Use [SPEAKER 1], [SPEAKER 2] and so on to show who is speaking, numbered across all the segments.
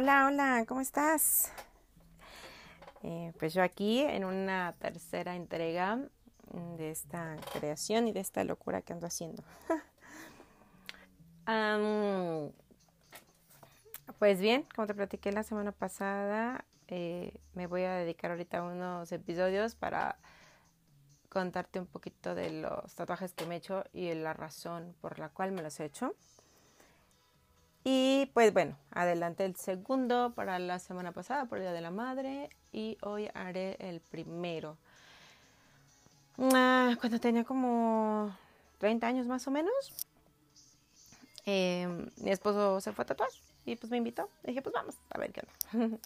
[SPEAKER 1] Hola, hola, ¿cómo estás? Eh, pues yo aquí en una tercera entrega de esta creación y de esta locura que ando haciendo. Pues bien, como te platiqué la semana pasada, eh, me voy a dedicar ahorita a unos episodios para contarte un poquito de los tatuajes que me he hecho y la razón por la cual me los he hecho. Y pues bueno, adelante el segundo para la semana pasada por el Día de la Madre y hoy haré el primero. Ah, cuando tenía como 30 años más o menos, eh, mi esposo se fue a tatuar y pues me invitó. dije, pues vamos, a ver qué onda.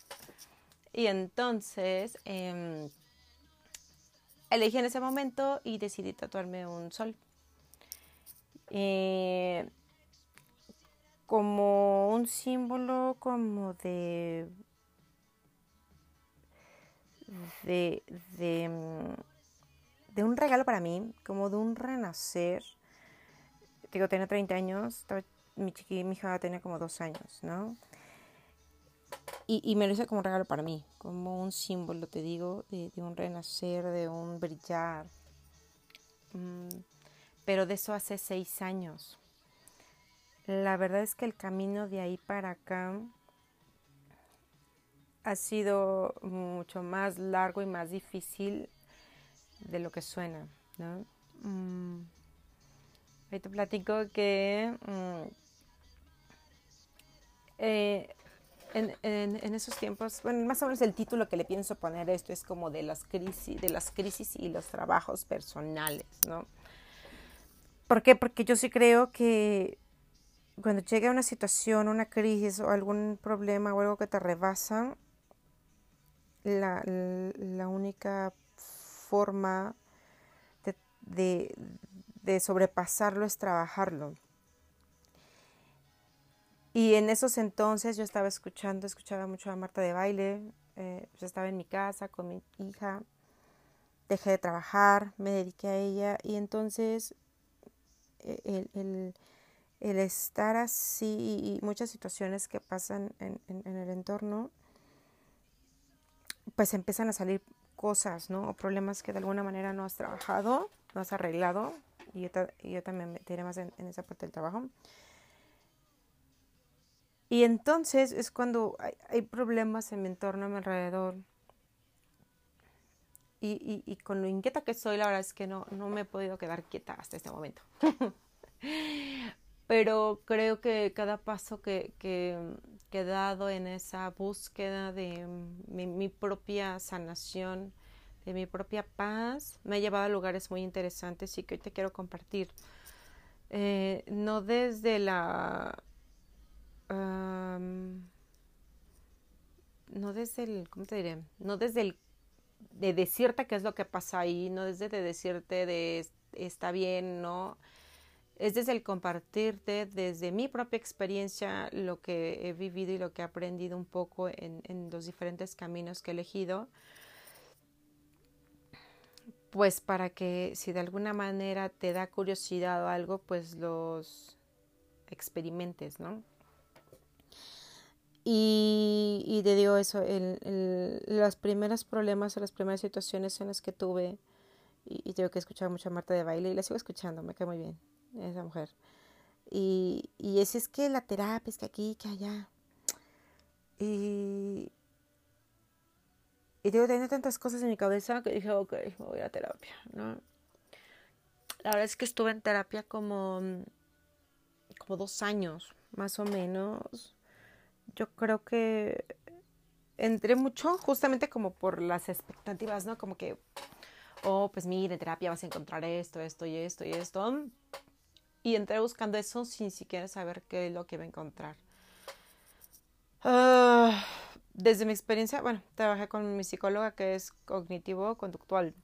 [SPEAKER 1] y entonces em, elegí en ese momento y decidí tatuarme un sol. Eh, como un símbolo como de de, de, de, un regalo para mí, como de un renacer. Digo, tenía 30 años, estaba mi chiqui, mi hija tenía como dos años, ¿no? Y, me lo hice como un regalo para mí, como un símbolo, te digo, de, un renacer, de un brillar. Mm, pero de eso hace seis años. La verdad es que el camino de ahí para acá ha sido mucho más largo y más difícil de lo que suena, ¿no? Mm, te platico que mm, eh, en, esos tiempos, bueno, más o menos el título que le pienso poner a esto es como de las crisis, de las crisis y los trabajos personales, ¿no? ¿Por qué? Porque yo sí creo que cuando llega una situación, una crisis o algún problema o algo que te rebasa, la, única forma de sobrepasarlo es trabajarlo. Y en esos entonces yo estaba escuchando, escuchaba mucho a Marta de baile, eh, yo estaba en mi casa con mi hija, dejé de trabajar, me dediqué a ella y entonces e, el, el, el estar así y muchas situaciones que pasan en, en, el entorno, pues empiezan a salir cosas, ¿no? O problemas que de alguna manera no has trabajado, no has arreglado, y yo, también me meteré más en, esa parte del trabajo. Y entonces es cuando hay, problemas en mi entorno, a mi alrededor. Y, y, con lo inquieta que soy, la verdad es que no, no me he podido quedar quieta hasta este momento. Pero creo que cada paso que, que, he dado en esa búsqueda de mi, propia sanación, de mi propia paz, me ha llevado a lugares muy interesantes y que hoy te quiero compartir. Eh, no desde la no desde el, ¿cómo te diré? No desde el de decirte qué es lo que pasa ahí, no desde de decirte de está bien, no. Es desde el compartirte desde mi propia experiencia lo que he vivido y lo que he aprendido un poco en, los diferentes caminos que he elegido. Pues para que si de alguna manera te da curiosidad o algo, pues los experimentes, ¿no? Y, y te digo eso, el, los primeros problemas o las primeras situaciones en las que tuve, y, tengo que escuchar mucho a Marta de baile, y la sigo escuchando, me cae muy bien esa mujer. Y, y es, es que la terapia, es que aquí, que allá. Y, y digo, tenía tantas cosas en mi cabeza que dije, ok, voy a terapia, ¿no? La verdad es que estuve en terapia como, como dos años, más o menos yo creo que entré mucho justamente como por las expectativas, ¿no? Como que, oh, pues mira, en terapia vas a encontrar esto, esto y esto y esto.
[SPEAKER 2] Y entré buscando eso sin siquiera saber qué es lo que iba a encontrar. Ah, desde mi experiencia, bueno, trabajé con mi psicóloga que es cognitivo-conductual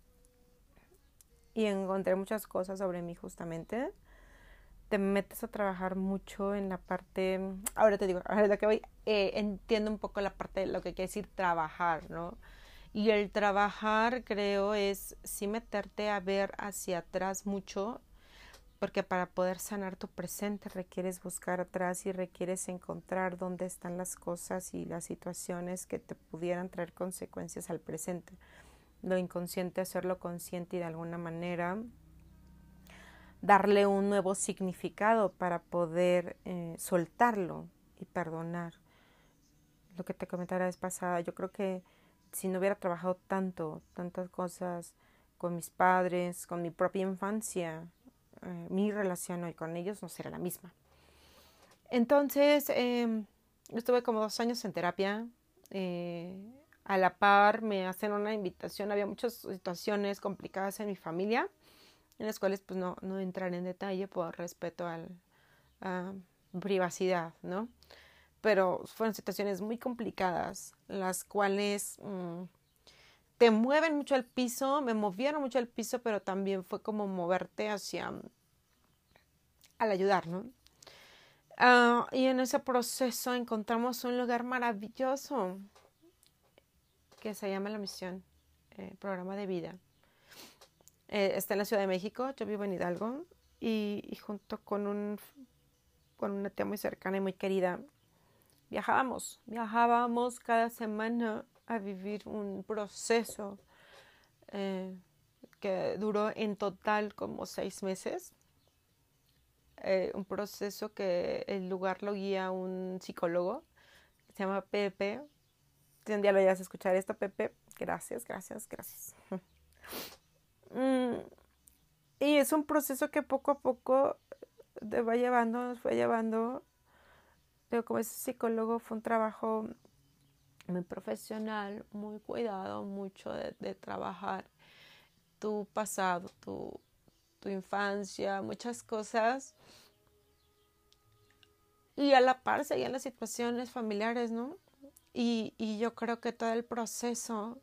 [SPEAKER 2] y encontré muchas cosas sobre mí justamente. Te metes a trabajar mucho en la parte, ahora te digo, ahora que voy, eh, entiendo un poco la parte de lo que quiere decir trabajar, ¿no? Y el trabajar, creo, es sí meterte a ver hacia atrás mucho porque para poder sanar tu presente requieres buscar atrás y requieres encontrar dónde están las cosas y las situaciones que te pudieran traer consecuencias al presente. Lo inconsciente, hacerlo consciente y de alguna manera darle un nuevo significado para poder eh, soltarlo y perdonar. Lo que te comentaba la vez pasada, yo creo que si no hubiera trabajado tanto, tantas cosas con mis padres, con mi propia infancia, eh, mi relación hoy con ellos no será la misma. Entonces, eh, estuve como dos años en terapia. Eh, a la par me hacen una invitación. Había muchas situaciones complicadas en mi familia, en las cuales pues no, no entraré en detalle por respeto a la privacidad, ¿no? Pero fueron situaciones muy complicadas, las cuales mm, te mueven mucho al piso, me movieron mucho al piso, pero también fue como moverte hacia al ayudar, ¿no? Ah, y en ese proceso encontramos un lugar maravilloso que se llama La Misión, eh, programa de vida. Eh, está en la Ciudad de México, yo vivo en Hidalgo y, y, junto con, un, con una tía muy cercana y muy querida, viajábamos, viajábamos cada semana a vivir un proceso eh, que duró en total como seis meses. Eh, un proceso que el lugar lo guía un psicólogo, se llama Pepe. Si un día lo vayas a escuchar Pepe, gracias, gracias, gracias. Mm, y es un proceso que poco a poco te va llevando, nos fue llevando. Pero como ese psicólogo fue un trabajo muy profesional, muy cuidado, mucho de, trabajar tu pasado, tu, tu, infancia, muchas cosas. Y a la par seguían las situaciones familiares, ¿no? Y, y yo creo que todo el proceso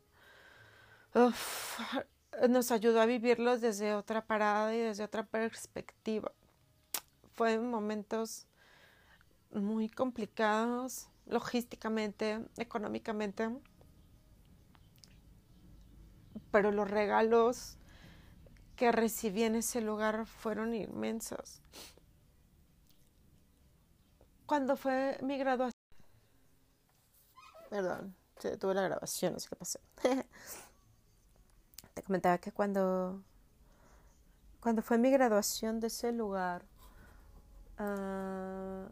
[SPEAKER 2] nos ayudó a vivirlos desde otra parada y desde otra perspectiva. Fue momentos muy complicados, logísticamente, económicamente, pero los regalos que recibí en ese lugar fueron inmensos. Cuando fue mi graduación, perdón, se detuvo la grabación, no sé qué pasó. Te comentaba que cuando, cuando fue mi graduación de ese lugar, uh,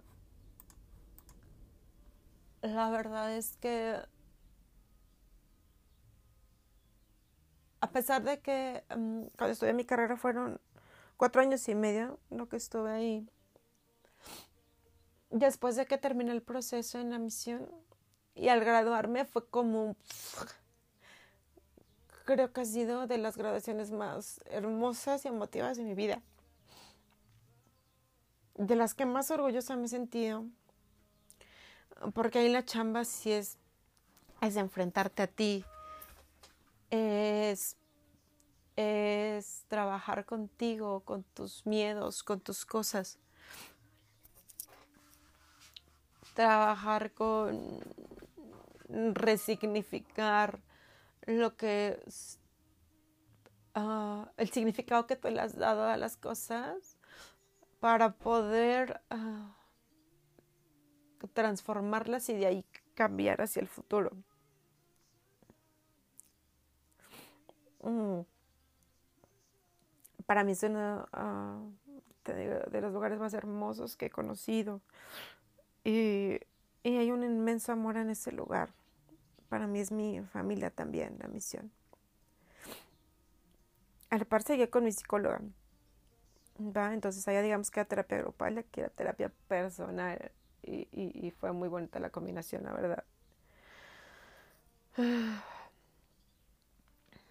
[SPEAKER 2] la verdad es que a pesar de que mm, cuando estudié mi carrera fueron cuatro años y medio lo que estuve ahí, después de que terminé el proceso en la misión y al graduarme fue como creo que ha sido de las graduaciones más hermosas y emotivas de mi vida. De las que más orgullosa me he sentido porque ahí la chamba sí es, es enfrentarte a ti, es, es trabajar contigo, con tus miedos, con tus cosas. Trabajar con resignificar lo que uh, el significado que tú le has dado a las cosas para poder uh, transformarlas y de ahí cambiar hacia el futuro. Mm. Para mí es uno ah, de los lugares más hermosos que he conocido. Y, y hay un inmenso amor en ese lugar. Para mí es mi familia también, la misión. A la par seguí con mi psicóloga. ¿va? Entonces allá digamos que la terapia grupal, aquí la terapia personal y, fue muy bonita la combinación, la verdad.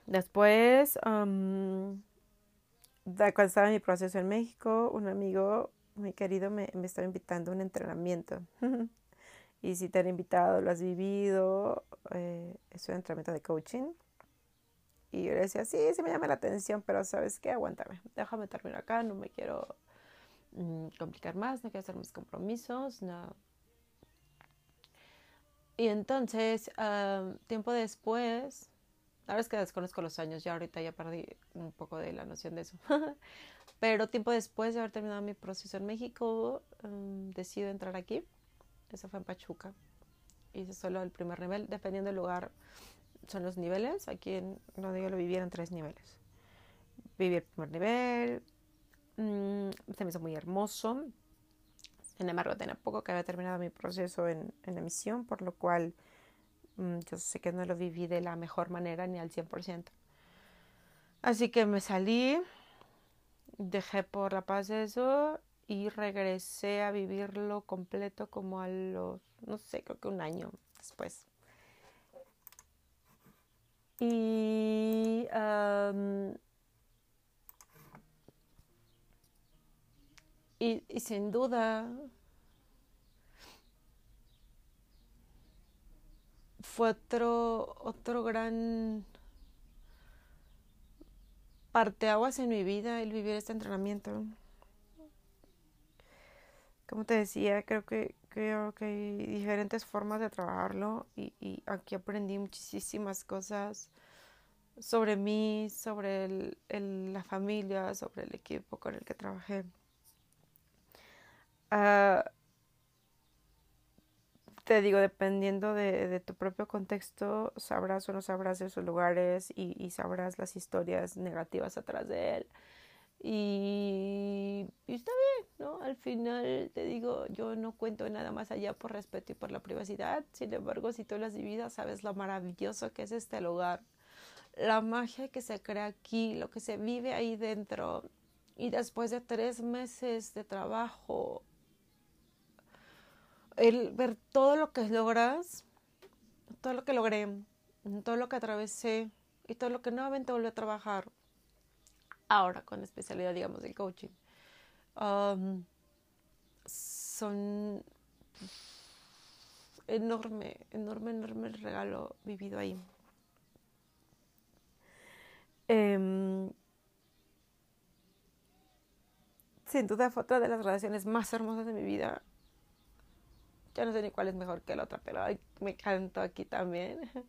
[SPEAKER 2] Después cuando estaba en mi proceso en México, un amigo muy querido me, me estaba invitando a un entrenamiento. y si te han invitado, lo has vivido, eh, es un entrenamiento de coaching. Y yo le decía, sí, sí me llama la atención, pero ¿sabes qué? Aguántame, déjame terminar acá, no me quiero mm, complicar más, no quiero hacer mis compromisos, no. Y entonces, tiempo después, la verdad es que desconozco los años, ya ahorita ya perdí un poco de la noción de eso. Pero tiempo después de haber terminado mi proceso en México, um, decido entrar aquí. Eso fue en Pachuca. Hice solo el primer nivel, dependiendo del lugar, son los niveles. Aquí en donde yo lo viví eran tres niveles. Viví el primer nivel, mm, se me hizo muy hermoso. Sin embargo, tenía poco que había terminado mi proceso en, en emisión, por lo cual Mm, yo sé que no lo viví de la mejor manera ni al 100%. Así que me salí, dejé por la paz eso y regresé a vivirlo completo como a los, no sé, creo que un año después. Y y sin duda fue otro, otro gran parteaguas en mi vida el vivir este entrenamiento. Como te decía, creo que creo que hay diferentes formas de trabajarlo y, aquí aprendí muchísimas cosas sobre mí, sobre la familia, sobre el equipo con el que trabajé. Uh, te digo, dependiendo de, tu propio contexto, sabrás o no sabrás esos lugares y, sabrás las historias negativas atrás de él. Y, está bien, ¿no? Al final te digo, yo no cuento nada más allá por respeto y por la privacidad. Sin embargo, si tú lo has vivido, sabes lo maravilloso que es este lugar. La magia que se crea aquí, lo que se vive ahí dentro. Y después de tres meses de trabajo, el ver todo lo que logras, todo lo que logré, todo lo que atravesé y todo lo que nuevamente volví a trabajar ahora con especialidad, digamos, del coaching, um, son enorme, enorme, enorme el regalo vivido ahí. Em, sin duda fue otra de las relaciones más hermosas de mi vida ya no sé ni cuál es mejor que la otra, pero me canto aquí también.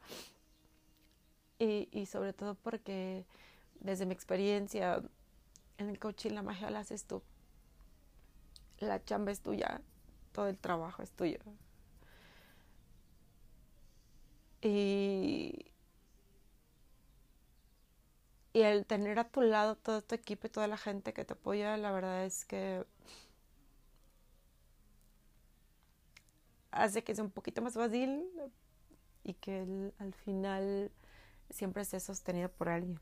[SPEAKER 2] Y, sobre todo porque desde mi experiencia en el coaching la magia la haces tú. La chamba es tuya, todo el trabajo es tuyo. Y, y el tener a tu lado todo tu equipo y toda la gente que te apoya, la verdad es que hace que sea un poquito más fácil y que al final siempre esté sostenido por alguien.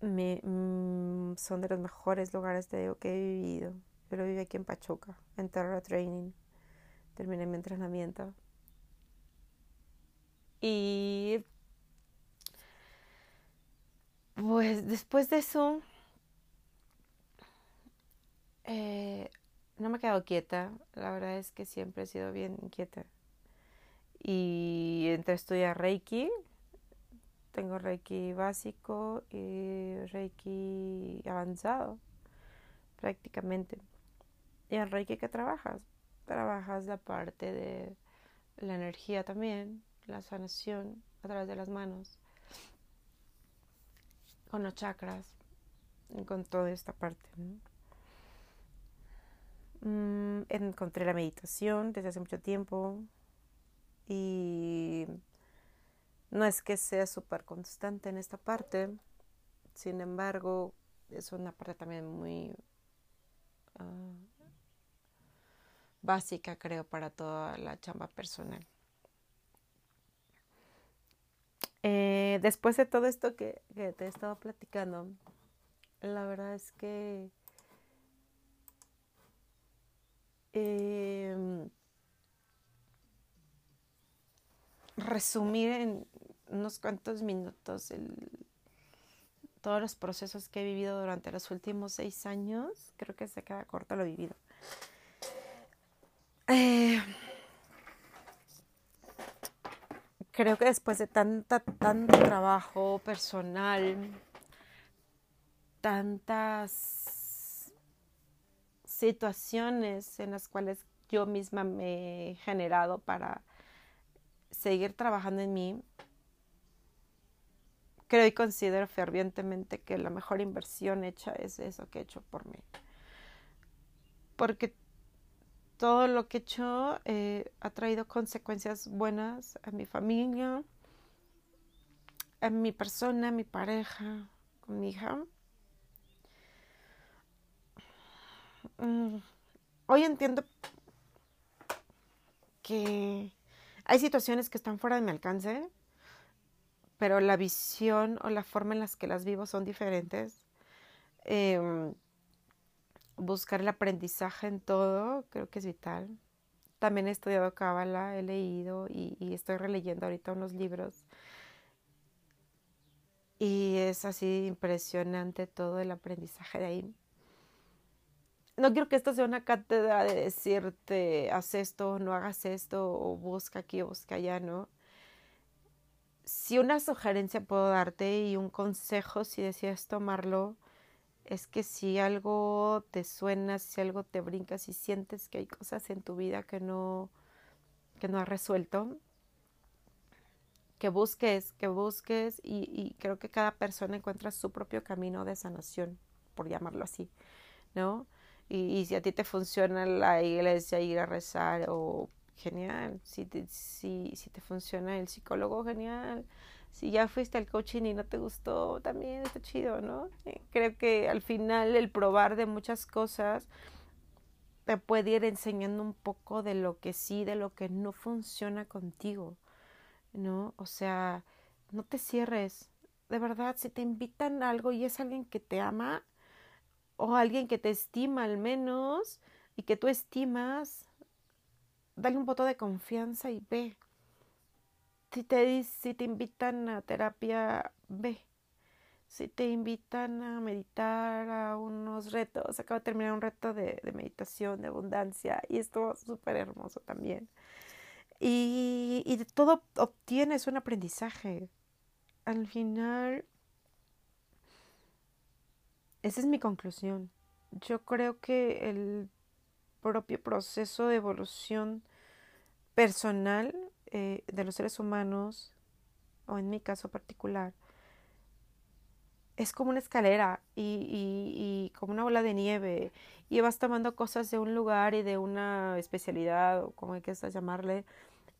[SPEAKER 2] Me, mm, son de los mejores lugares de que he vivido. Yo lo viví aquí en Pachuca, en Terra Training. Terminé mi entrenamiento. Y pues después de eso, eh, no me he quedado quieta, la verdad es que siempre he sido bien quieta. Y entré a estudiar Reiki, tengo Reiki básico y Reiki avanzado, prácticamente. ¿Y en Reiki qué trabajas? Trabajas la parte de la energía también, la sanación a través de las manos, con los chakras, con toda esta parte. Mm, encontré la meditación desde hace mucho tiempo y no es que sea súper constante en esta parte, sin embargo es una parte también muy ah, básica creo para toda la chamba personal. Eh, después de todo esto que, que te he estado platicando, la verdad es que Em, resumir en unos cuantos minutos todos los procesos que he vivido durante los últimos seis años, creo que se queda corto lo vivido. Eh, creo que después de tanta, tanto trabajo personal, tantas situaciones en las cuales yo misma me he generado para seguir trabajando en mí, creo y considero fervientemente que la mejor inversión hecha es eso que he hecho por mí. Porque todo lo que he hecho eh, ha traído consecuencias buenas a mi familia, a mi persona, a mi pareja, con mi hija. Mm, hoy entiendo que hay situaciones que están fuera de mi alcance, pero la visión o la forma en las que las vivo son diferentes. Em, buscar el aprendizaje en todo creo que es vital. También he estudiado Cábala, he leído y, y, estoy releyendo ahorita unos libros. Y es así impresionante todo el aprendizaje de ahí. No quiero que esto sea una cátedra de decirte, haz esto, no hagas esto, o busca aquí o busca allá, ¿no? si una sugerencia puedo darte y un consejo si decides tomarlo, es que si algo te suena, si algo te brinca, si sientes que hay cosas en tu vida que no, que no has resuelto, que busques, que busques y, y creo que cada persona encuentra su propio camino de sanación, por llamarlo así, ¿no? Y, si a ti te funciona la iglesia, ir a rezar o genial. Si te, si, si te funciona el psicólogo, genial. Si ya fuiste al coaching y no te gustó, también está chido, ¿no? Eh, creo que al final el probar de muchas cosas te puede ir enseñando un poco de lo que sí, de lo que no funciona contigo, ¿no? O sea, no te cierres. De verdad, si te invitan a algo y es alguien que te ama o alguien que te estima al menos y que tú estimas, dale un voto de confianza y ve. Si te, si te invitan a terapia, ve. Si te invitan a meditar, a unos retos, acabo de terminar un reto de, meditación, de abundancia, y estuvo súper hermoso también. Y, y de todo obtienes un aprendizaje. Al final, esa es mi conclusión. Yo creo que el propio proceso de evolución personal eh, de los seres humanos, o en mi caso particular, es como una escalera y, y, como una bola de nieve y vas tomando cosas de un lugar y de una especialidad o como hay que llamarle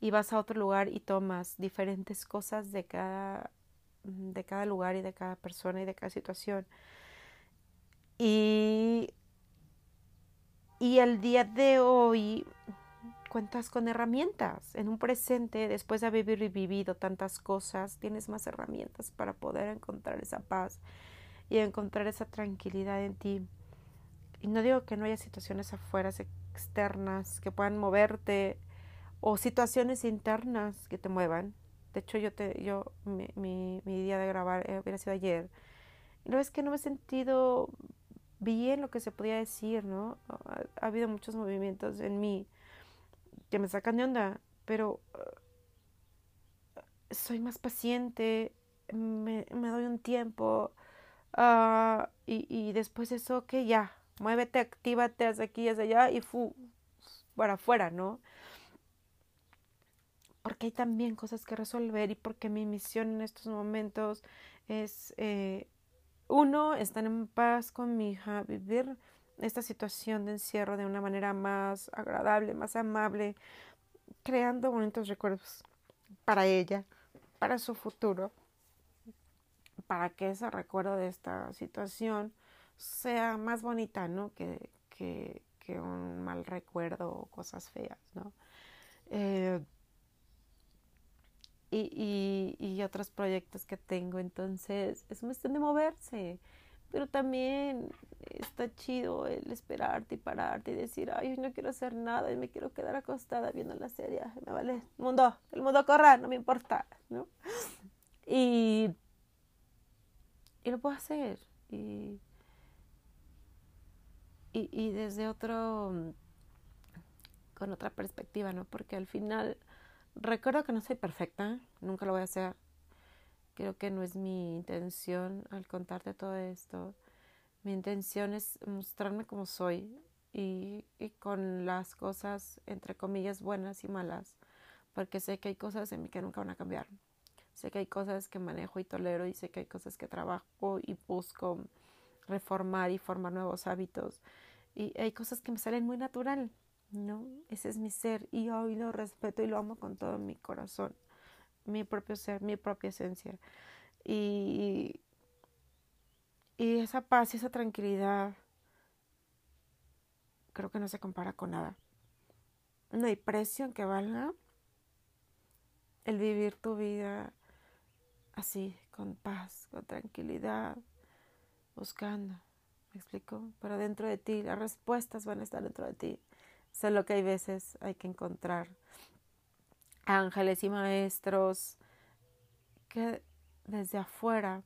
[SPEAKER 2] y vas a otro lugar y tomas diferentes cosas de cada de cada lugar y de cada persona y de cada situación y y el día de hoy cuentas con herramientas. En un presente, después de haber vivido tantas cosas, tienes más herramientas para poder encontrar esa paz y encontrar esa tranquilidad en ti. Y no digo que no haya situaciones afuera, externas, que puedan moverte o situaciones internas que te muevan. De hecho, yo, te, yo mi, mi, día de grabar eh, hubiera sido ayer. Y no es que no me he sentido bien lo que se podía decir, ¿no? Ha, ha habido muchos movimientos en mí que me sacan de onda, pero uh, soy más paciente, me, doy un tiempo uh, y, y, después de eso, que ya, muévete, actívate, haz aquí, haz allá y fu, para afuera, ¿no? Porque hay también cosas que resolver y porque mi misión en estos momentos es, eh, uno, estar en paz con mi hija, vivir esta situación de encierro de una manera más agradable, más amable, creando bonitos recuerdos para ella, para su futuro, para que ese recuerdo de esta situación sea más bonita, ¿no? Que, que, un mal recuerdo o cosas feas, ¿no? Eh, y, y, otros proyectos que tengo, entonces es cuestión de moverse, pero también está chido el esperarte y pararte y decir, ay, no quiero hacer nada y me quiero quedar acostada viendo la serie, me vale el mundo, el mundo corra, no me importa, ¿no? Y, y lo puedo hacer. Y, y, y desde otro, con otra perspectiva, ¿no? Porque al final recuerdo que no soy perfecta, nunca lo voy a hacer. Creo que no es mi intención al contarte todo esto. Mi intención es mostrarme como soy y, y, con las cosas, entre comillas, buenas y malas, porque sé que hay cosas en mí que nunca van a cambiar. Sé que hay cosas que manejo y tolero y sé que hay cosas que trabajo y busco reformar y formar nuevos hábitos. Y hay cosas que me salen muy natural, ¿no? Ese es mi ser y hoy lo respeto y lo amo con todo mi corazón, mi propio ser, mi propia esencia. Y, y esa paz y esa tranquilidad creo que no se compara con nada. No hay precio en que valga el vivir tu vida así, con paz, con tranquilidad, buscando. ¿Me explico? Pero dentro de ti, las respuestas van a estar dentro de ti. Solo que hay veces hay que encontrar ángeles y maestros que desde afuera,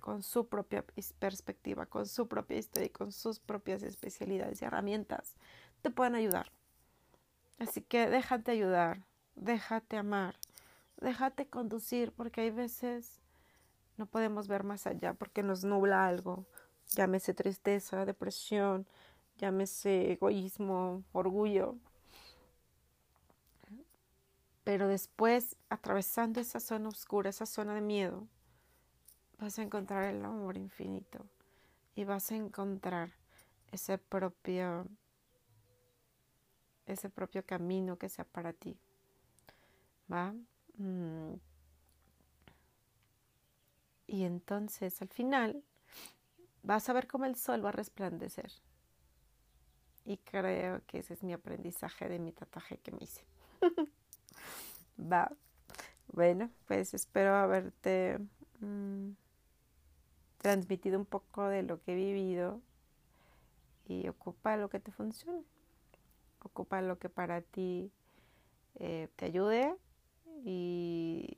[SPEAKER 2] con su propia perspectiva, con su propia historia y con sus propias especialidades y herramientas, te pueden ayudar. Así que déjate ayudar, déjate amar, déjate conducir, porque hay veces no podemos ver más allá porque nos nubla algo, llámese tristeza, depresión, llámese egoísmo, orgullo. Pero después, atravesando esa zona oscura, esa zona de miedo, vas a encontrar el amor infinito y vas a encontrar ese propio ese propio camino que sea para ti. ¿Va? Mm. Y entonces al final vas a ver cómo el sol va a resplandecer. Y creo que ese es mi aprendizaje de mi tatuaje que me hice. va. Bueno, pues espero haberte mm, transmitido un poco de lo que he vivido y ocupa lo que te funcione. Ocupa lo que para ti eh, te ayude y,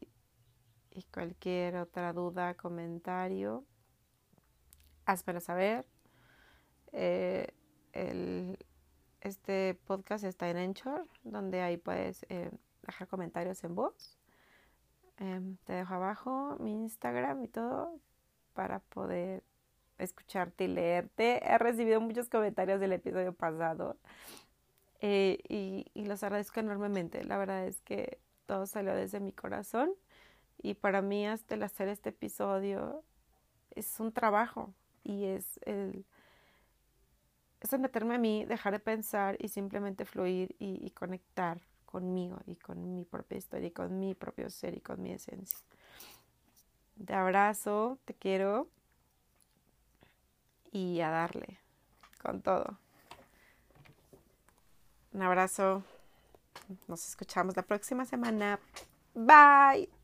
[SPEAKER 2] cualquier otra duda, comentario, házmelo saber. Eh, este podcast está en Anchor, donde ahí puedes eh, dejar comentarios en voz. Em, te dejo abajo mi Instagram y todo para poder escucharte y leerte. He recibido muchos comentarios del episodio pasado eh, y, y, los agradezco enormemente. La verdad es que todo salió desde mi corazón y para mí hasta el hacer este episodio es un trabajo y es el es meterme a mí, dejar de pensar y simplemente fluir y, conectar conmigo y con mi propia historia y con mi propio ser y con mi esencia. Te abrazo, te quiero y a darle con todo. Un abrazo. Nos escuchamos la próxima semana. Bye.